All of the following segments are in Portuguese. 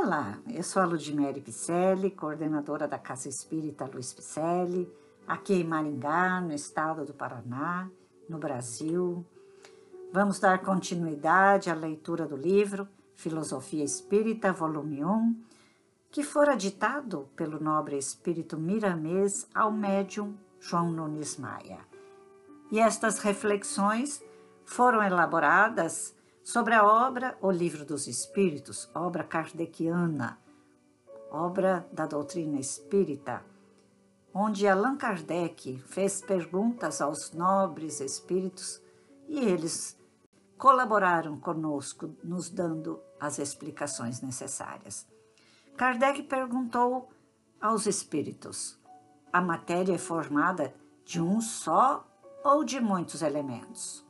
Olá, eu sou a Ludmere Picelli, coordenadora da Casa Espírita Luiz Picelli, aqui em Maringá, no estado do Paraná, no Brasil. Vamos dar continuidade à leitura do livro Filosofia Espírita, volume 1, que fora ditado pelo nobre espírito miramês ao médium João Nunes Maia. E estas reflexões foram elaboradas sobre a obra O Livro dos Espíritos, obra kardeciana, obra da doutrina espírita, onde Allan Kardec fez perguntas aos nobres espíritos e eles colaboraram conosco, nos dando as explicações necessárias. Kardec perguntou aos espíritos: a matéria é formada de um só ou de muitos elementos?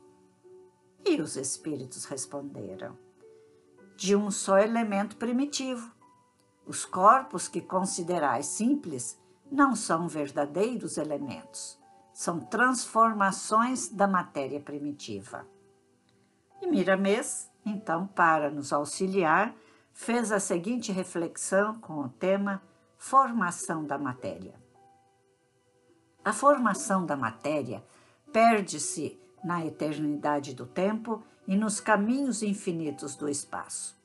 E os espíritos responderam: de um só elemento primitivo. Os corpos que considerais simples não são verdadeiros elementos, são transformações da matéria primitiva. E Miramês, então, para nos auxiliar, fez a seguinte reflexão com o tema Formação da Matéria. A formação da matéria perde-se na eternidade do tempo e nos caminhos infinitos do espaço.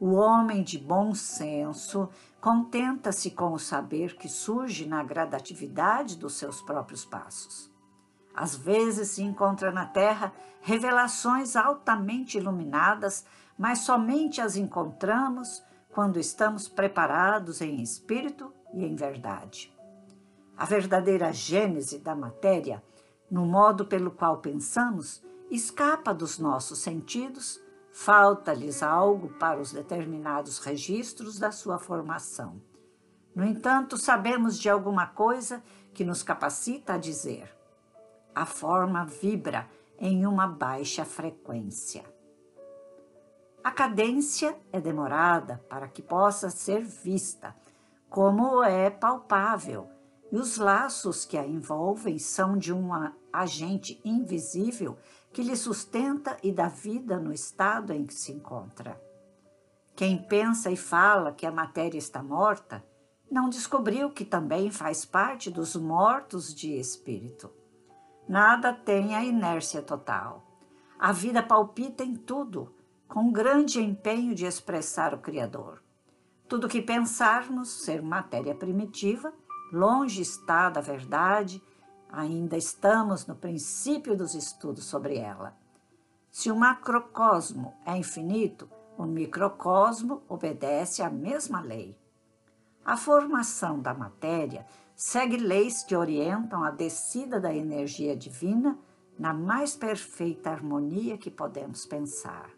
O homem de bom senso contenta-se com o saber que surge na gradatividade dos seus próprios passos. Às vezes se encontra na Terra revelações altamente iluminadas, mas somente as encontramos quando estamos preparados em espírito e em verdade. A verdadeira gênese da matéria, no modo pelo qual pensamos, escapa dos nossos sentidos, falta-lhes algo para os determinados registros da sua formação. No entanto, sabemos de alguma coisa que nos capacita a dizer: a forma vibra em uma baixa frequência. A cadência é demorada para que possa ser vista, como é palpável, e os laços que a envolvem são de um agente invisível que lhe sustenta e dá vida no estado em que se encontra. Quem pensa e fala que a matéria está morta, não descobriu que também faz parte dos mortos de espírito. Nada tem a inércia total. A vida palpita em tudo, com grande empenho de expressar o Criador. Tudo que pensarmos ser matéria primitiva, longe está da verdade, ainda estamos no princípio dos estudos sobre ela. Se o macrocosmo é infinito, o microcosmo obedece à mesma lei. A formação da matéria segue leis que orientam a descida da energia divina na mais perfeita harmonia que podemos pensar.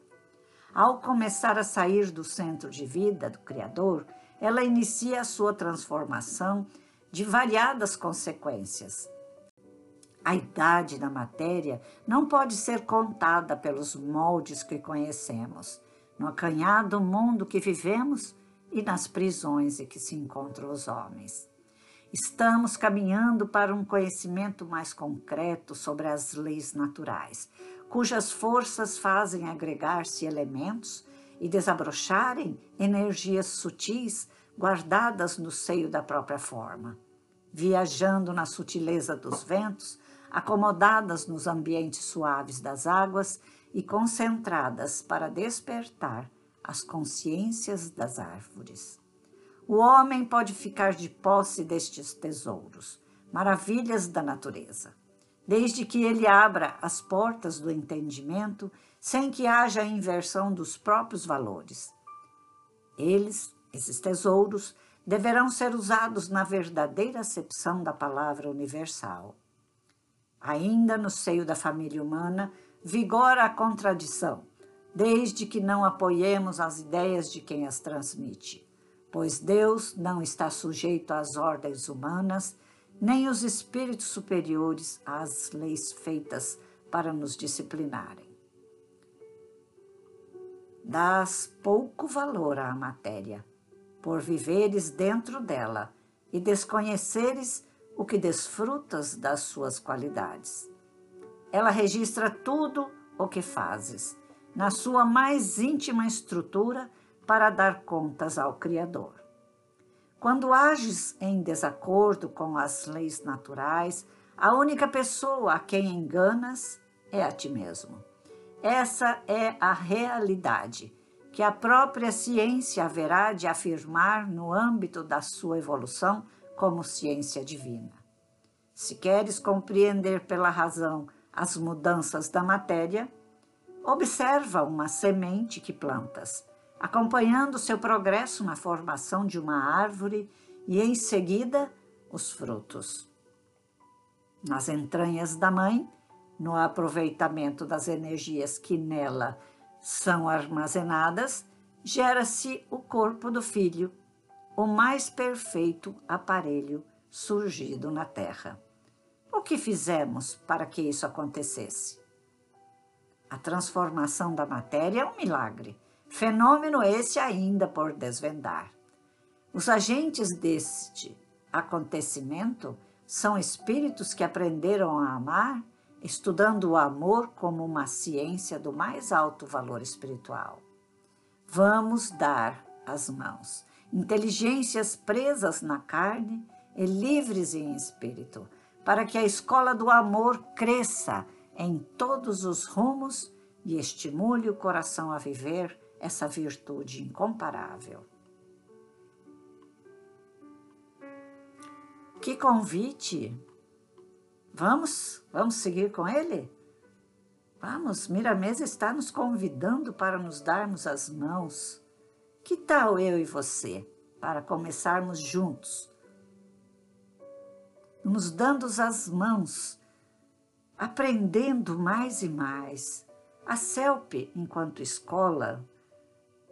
Ao começar a sair do centro de vida do Criador, ela inicia a sua transformação de variadas consequências. A idade da matéria não pode ser contada pelos moldes que conhecemos, no acanhado mundo que vivemos e nas prisões em que se encontram os homens. Estamos caminhando para um conhecimento mais concreto sobre as leis naturais, cujas forças fazem agregar-se elementos e desabrocharem energias sutis guardadas no seio da própria forma. Viajando na sutileza dos ventos, acomodadas nos ambientes suaves das águas e concentradas para despertar as consciências das árvores. O homem pode ficar de posse destes tesouros, maravilhas da natureza, desde que ele abra as portas do entendimento sem que haja inversão dos próprios valores. Eles, esses tesouros, deverão ser usados na verdadeira acepção da palavra universal. Ainda no seio da família humana vigora a contradição, desde que não apoiemos as ideias de quem as transmite pois Deus não está sujeito às ordens humanas, nem os espíritos superiores às leis feitas para nos disciplinarem. Dás pouco valor à matéria, por viveres dentro dela e desconheceres o que desfrutas das suas qualidades. Ela registra tudo o que fazes, na sua mais íntima estrutura para dar contas ao Criador. Quando ages em desacordo com as leis naturais, a única pessoa a quem enganas é a ti mesmo. Essa é a realidade que a própria ciência haverá de afirmar no âmbito da sua evolução como ciência divina. Se queres compreender pela razão as mudanças da matéria, observa uma semente que plantas, acompanhando seu progresso na formação de uma árvore e, em seguida, os frutos. Nas entranhas da mãe, no aproveitamento das energias que nela são armazenadas, gera-se o corpo do filho, o mais perfeito aparelho surgido na Terra. O que fizemos para que isso acontecesse? A transformação da matéria é um milagre, fenômeno esse ainda por desvendar. Os agentes deste acontecimento são espíritos que aprenderam a amar estudando o amor como uma ciência do mais alto valor espiritual. Vamos dar as mãos, inteligências presas na carne e livres em espírito, para que a escola do amor cresça em todos os rumos e estimule o coração a viver essa virtude incomparável. Que convite Vamos? Vamos seguir com ele? Vamos, Miramês está nos convidando para nos darmos as mãos. Que tal eu e você, para começarmos juntos? Nos dando as mãos, aprendendo mais e mais. A CELP, enquanto escola,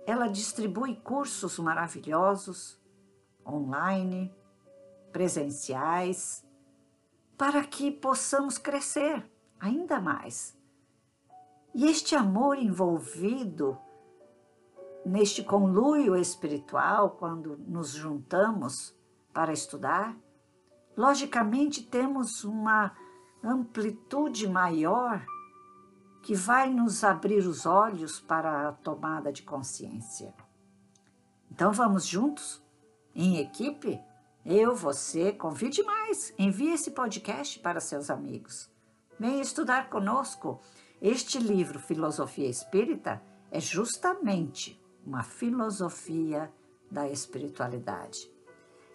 ela distribui cursos maravilhosos, online, presenciais, para que possamos crescer ainda mais. E este amor envolvido neste conluio espiritual, quando nos juntamos para estudar, logicamente temos uma amplitude maior que vai nos abrir os olhos para a tomada de consciência. Então vamos juntos, em equipe, eu, você, convide mais. Envie esse podcast para seus amigos. Venha estudar conosco. Este livro, Filosofia Espírita, é justamente uma filosofia da espiritualidade,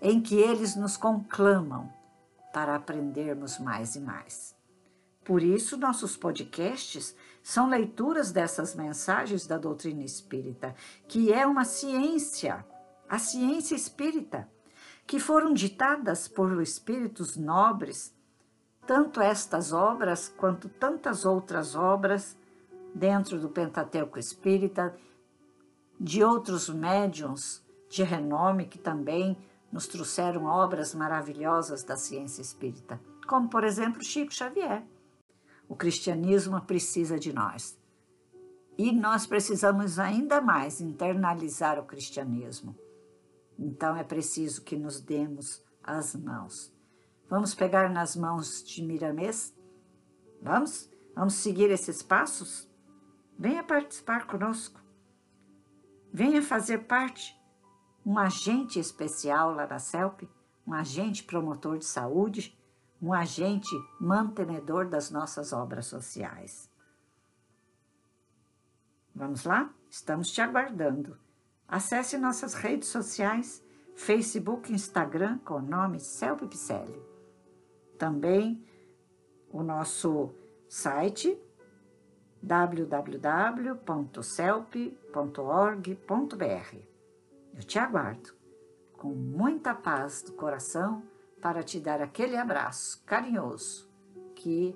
em que eles nos conclamam para aprendermos mais e mais. Por isso, nossos podcasts são leituras dessas mensagens da doutrina espírita, que é uma ciência, a ciência espírita que foram ditadas por espíritos nobres, tanto estas obras quanto tantas outras obras dentro do Pentateuco Espírita, de outros médiums de renome que também nos trouxeram obras maravilhosas da ciência espírita, como por exemplo Chico Xavier. O cristianismo precisa de nós. E nós precisamos ainda mais internalizar o cristianismo então é preciso que nos demos as mãos. Vamos pegar nas mãos de Miramês? Vamos? Vamos seguir esses passos? Venha participar conosco. Venha fazer parte, um agente especial lá na CELP, um agente promotor de saúde, um agente mantenedor das nossas obras sociais. Vamos lá? Estamos te aguardando. Acesse nossas redes sociais, Facebook e Instagram com o nome Celpe Picelli. Também o nosso site www.celpe.org.br. Eu te aguardo com muita paz do coração para te dar aquele abraço carinhoso que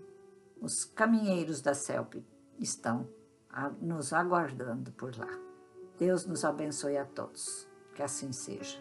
os caminheiros da CELP estão nos aguardando por lá. Deus nos abençoe a todos. Que assim seja.